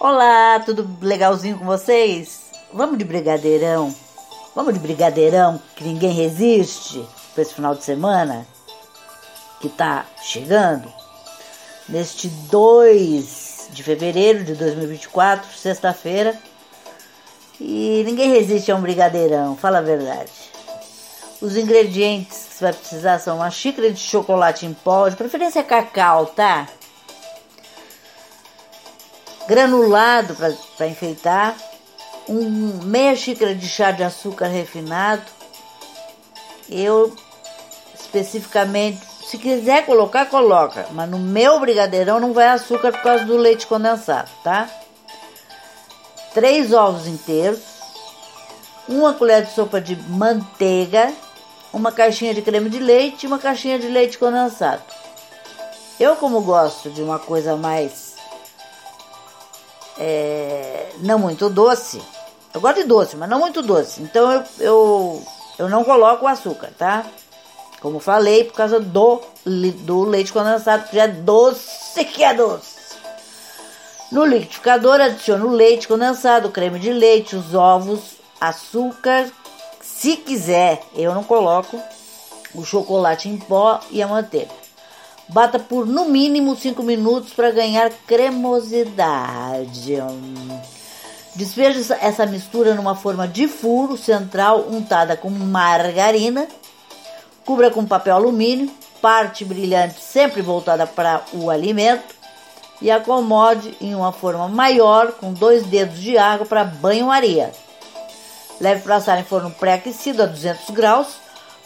Olá, tudo legalzinho com vocês? Vamos de brigadeirão? Vamos de brigadeirão que ninguém resiste para esse final de semana que tá chegando? Neste 2 de fevereiro de 2024, sexta-feira. E ninguém resiste a um brigadeirão, fala a verdade. Os ingredientes que você vai precisar são uma xícara de chocolate em pó, de preferência cacau, tá? Granulado para enfeitar, um, meia xícara de chá de açúcar refinado. Eu especificamente, se quiser colocar, coloca, mas no meu brigadeirão não vai açúcar por causa do leite condensado, tá? Três ovos inteiros, uma colher de sopa de manteiga uma caixinha de creme de leite e uma caixinha de leite condensado. Eu, como gosto de uma coisa mais é, não muito doce, eu gosto de doce, mas não muito doce, então eu, eu, eu não coloco o açúcar, tá? Como falei, por causa do, do leite condensado, que já é doce que é doce. No liquidificador, adiciono o leite condensado, o creme de leite, os ovos, açúcar, se quiser, eu não coloco o chocolate em pó e a manteiga. Bata por no mínimo 5 minutos para ganhar cremosidade. Despeje essa mistura numa forma de furo central untada com margarina. Cubra com papel alumínio, parte brilhante sempre voltada para o alimento e acomode em uma forma maior com dois dedos de água para banho-maria. Leve para assar em forno pré-aquecido a 200 graus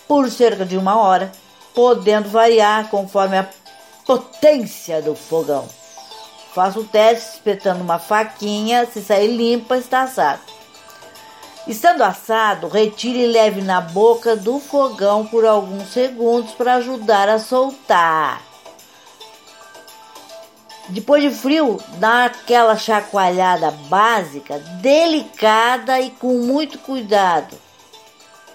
por cerca de uma hora, podendo variar conforme a potência do fogão. Faça o teste espetando uma faquinha, se sair limpa, está assado. Estando assado, retire e leve na boca do fogão por alguns segundos para ajudar a soltar. Depois de frio, dá aquela chacoalhada básica, delicada e com muito cuidado,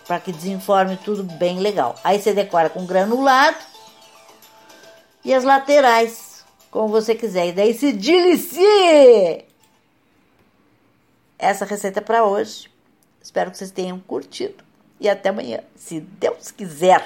para que desenforme tudo bem legal. Aí você decora com granulado e as laterais, como você quiser. E daí se delicie! Essa receita é para hoje. Espero que vocês tenham curtido. E até amanhã, se Deus quiser.